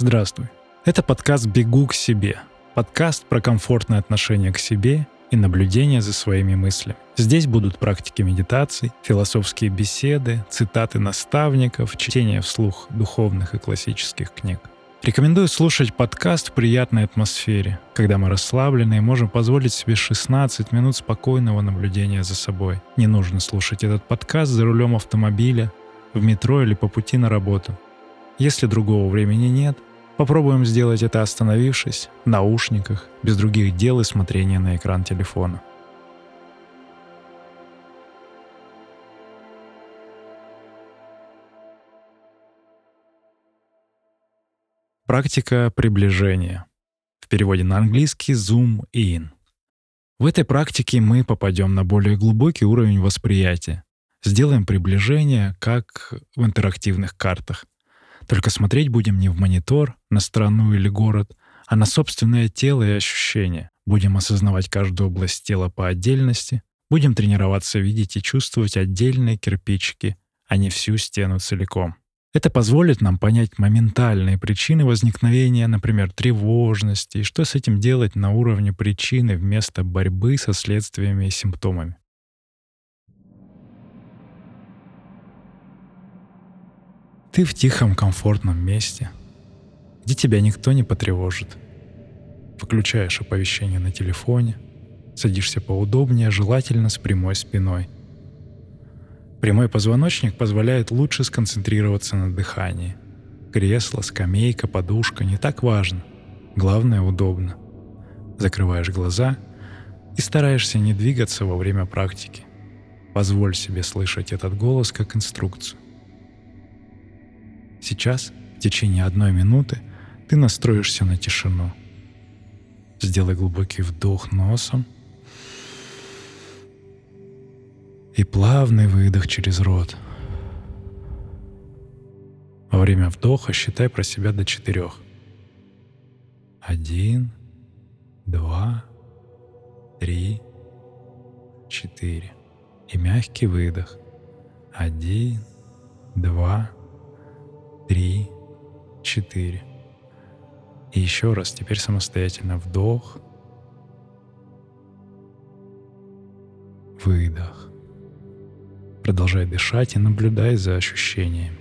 Здравствуй. Это подкаст «Бегу к себе». Подкаст про комфортное отношение к себе и наблюдение за своими мыслями. Здесь будут практики медитаций, философские беседы, цитаты наставников, чтение вслух духовных и классических книг. Рекомендую слушать подкаст в приятной атмосфере, когда мы расслаблены и можем позволить себе 16 минут спокойного наблюдения за собой. Не нужно слушать этот подкаст за рулем автомобиля, в метро или по пути на работу. Если другого времени нет, попробуем сделать это остановившись, в наушниках, без других дел и смотрения на экран телефона. Практика приближения. В переводе на английский zoom in. В этой практике мы попадем на более глубокий уровень восприятия. Сделаем приближение, как в интерактивных картах. Только смотреть будем не в монитор, на страну или город, а на собственное тело и ощущения. Будем осознавать каждую область тела по отдельности, будем тренироваться видеть и чувствовать отдельные кирпичики, а не всю стену целиком. Это позволит нам понять моментальные причины возникновения, например, тревожности, и что с этим делать на уровне причины вместо борьбы со следствиями и симптомами. Ты в тихом, комфортном месте, где тебя никто не потревожит. Выключаешь оповещение на телефоне, садишься поудобнее, желательно с прямой спиной — Прямой позвоночник позволяет лучше сконцентрироваться на дыхании. Кресло, скамейка, подушка не так важно. Главное удобно. Закрываешь глаза и стараешься не двигаться во время практики. Позволь себе слышать этот голос как инструкцию. Сейчас, в течение одной минуты, ты настроишься на тишину. Сделай глубокий вдох носом – и плавный выдох через рот. Во время вдоха считай про себя до четырех. Один, два, три, четыре. И мягкий выдох. Один, два, три, четыре. И еще раз, теперь самостоятельно вдох, выдох. Продолжай дышать и наблюдай за ощущениями.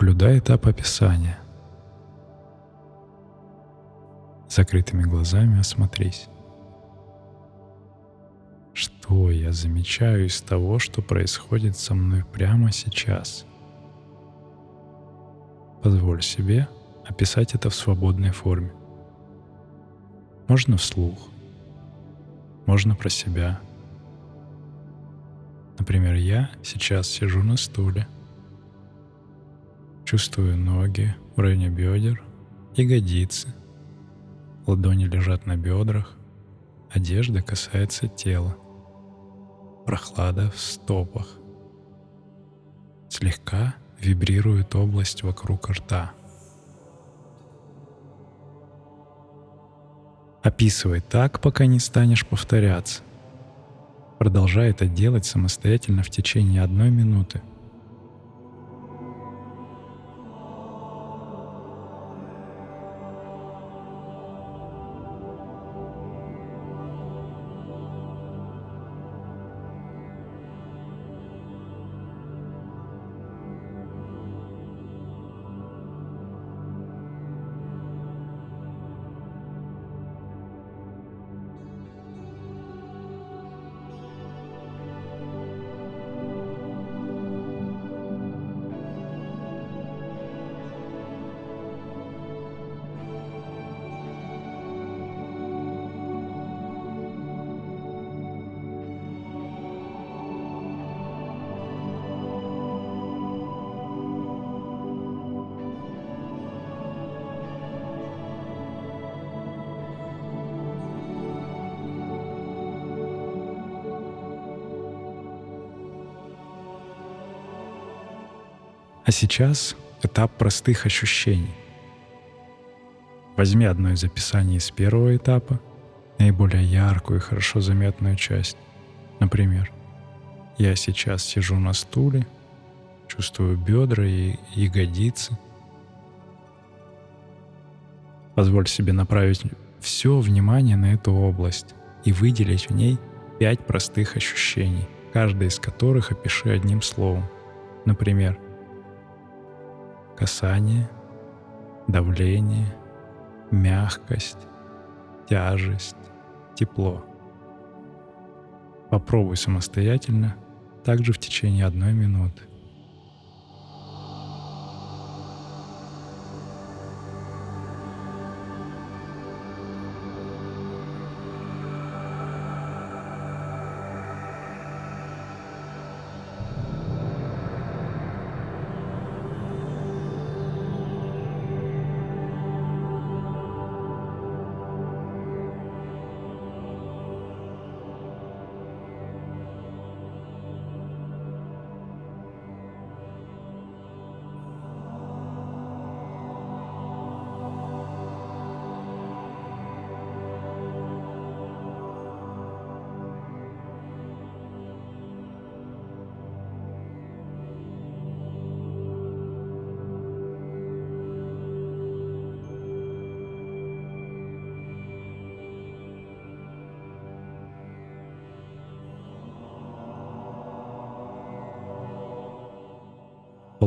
Наблюдай этап описания. Закрытыми глазами осмотрись. Что я замечаю из того, что происходит со мной прямо сейчас? Позволь себе описать это в свободной форме. Можно вслух, можно про себя. Например, я сейчас сижу на стуле — Чувствую ноги в районе бедер, ягодицы. Ладони лежат на бедрах, одежда касается тела. Прохлада в стопах. Слегка вибрирует область вокруг рта. Описывай так, пока не станешь повторяться. Продолжай это делать самостоятельно в течение одной минуты – А сейчас этап простых ощущений. Возьми одно из описаний из первого этапа, наиболее яркую и хорошо заметную часть. Например, я сейчас сижу на стуле, чувствую бедра и ягодицы. Позволь себе направить все внимание на эту область и выделить в ней пять простых ощущений, каждое из которых опиши одним словом. Например, касание, давление, мягкость, тяжесть, тепло. Попробуй самостоятельно, также в течение одной минуты.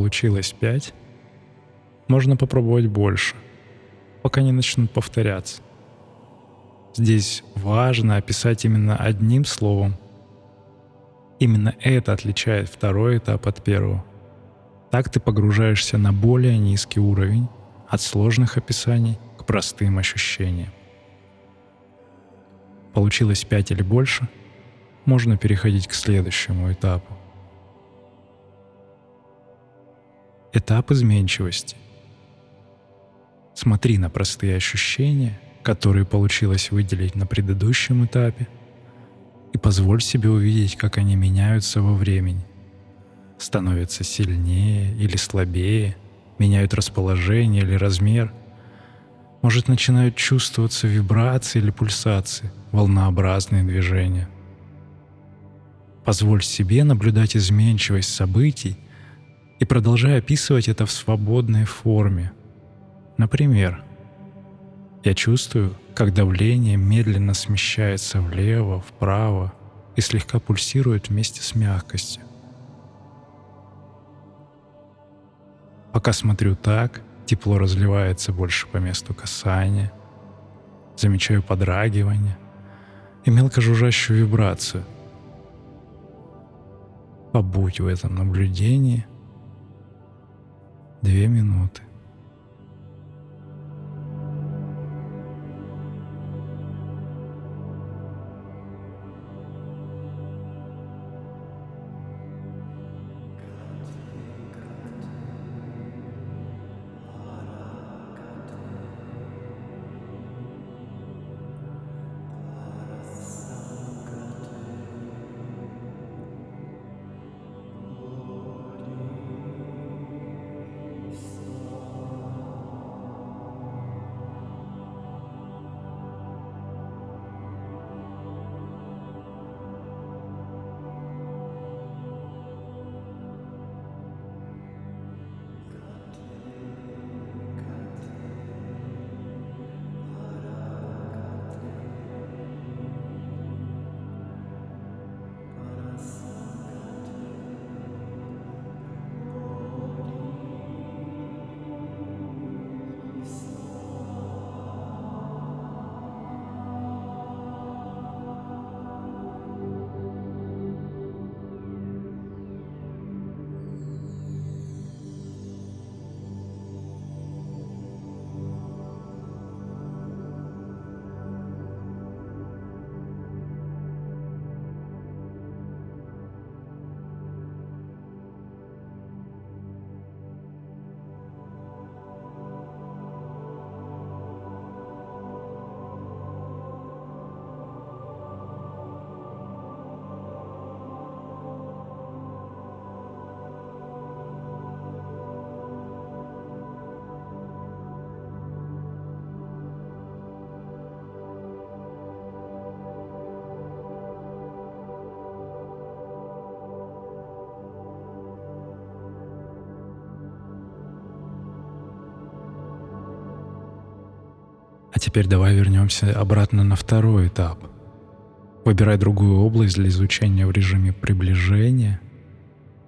Получилось 5. Можно попробовать больше, пока не начнут повторяться. Здесь важно описать именно одним словом. Именно это отличает второй этап от первого. Так ты погружаешься на более низкий уровень от сложных описаний к простым ощущениям. Получилось 5 или больше, можно переходить к следующему этапу. Этап изменчивости. Смотри на простые ощущения, которые получилось выделить на предыдущем этапе, и позволь себе увидеть, как они меняются во времени. Становятся сильнее или слабее, меняют расположение или размер. Может, начинают чувствоваться вибрации или пульсации, волнообразные движения. Позволь себе наблюдать изменчивость событий — и продолжаю описывать это в свободной форме. Например, я чувствую, как давление медленно смещается влево, вправо и слегка пульсирует вместе с мягкостью. Пока смотрю так, тепло разливается больше по месту касания, замечаю подрагивание и мелко жужжащую вибрацию. Побудь в этом наблюдении две минуты. Теперь давай вернемся обратно на второй этап. Выбирай другую область для изучения в режиме приближения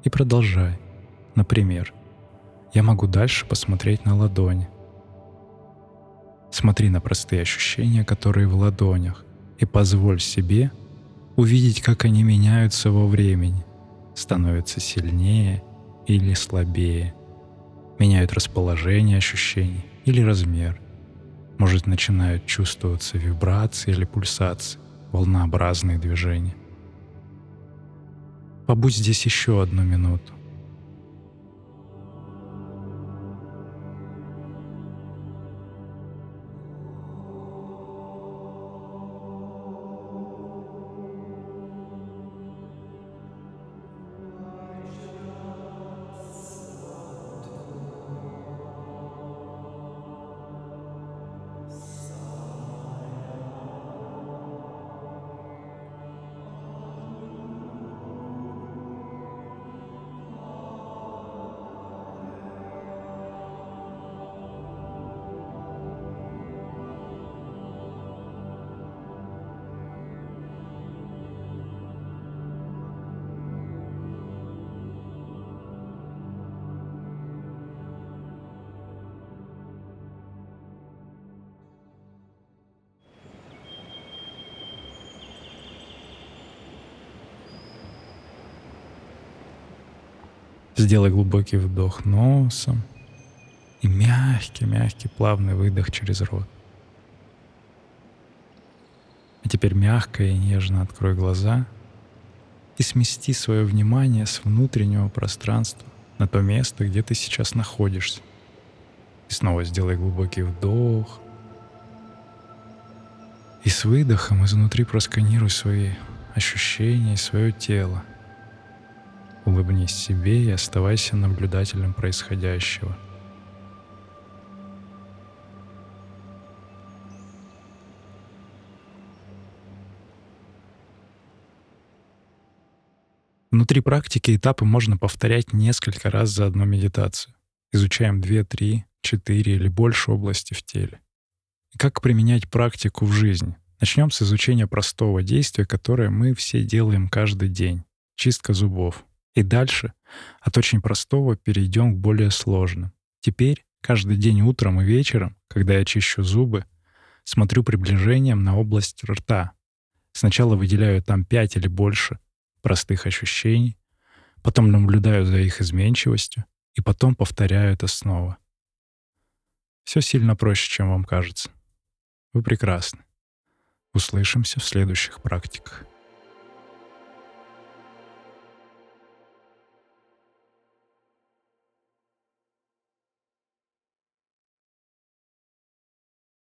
и продолжай. Например, я могу дальше посмотреть на ладони. Смотри на простые ощущения, которые в ладонях, и позволь себе увидеть, как они меняются во времени, становятся сильнее или слабее, меняют расположение ощущений или размер. Может, начинают чувствоваться вибрации или пульсации, волнообразные движения. Побудь здесь еще одну минуту. Сделай глубокий вдох носом и мягкий-мягкий плавный выдох через рот. А теперь мягко и нежно открой глаза и смести свое внимание с внутреннего пространства на то место, где ты сейчас находишься. И снова сделай глубокий вдох. И с выдохом изнутри просканируй свои ощущения и свое тело. Улыбнись себе и оставайся наблюдателем происходящего. Внутри практики этапы можно повторять несколько раз за одну медитацию. Изучаем 2, 3, 4 или больше области в теле. Как применять практику в жизни? Начнем с изучения простого действия, которое мы все делаем каждый день. Чистка зубов. И дальше от очень простого перейдем к более сложным. Теперь каждый день утром и вечером, когда я чищу зубы, смотрю приближением на область рта. Сначала выделяю там пять или больше простых ощущений, потом наблюдаю за их изменчивостью и потом повторяю это снова. Все сильно проще, чем вам кажется. Вы прекрасны. Услышимся в следующих практиках.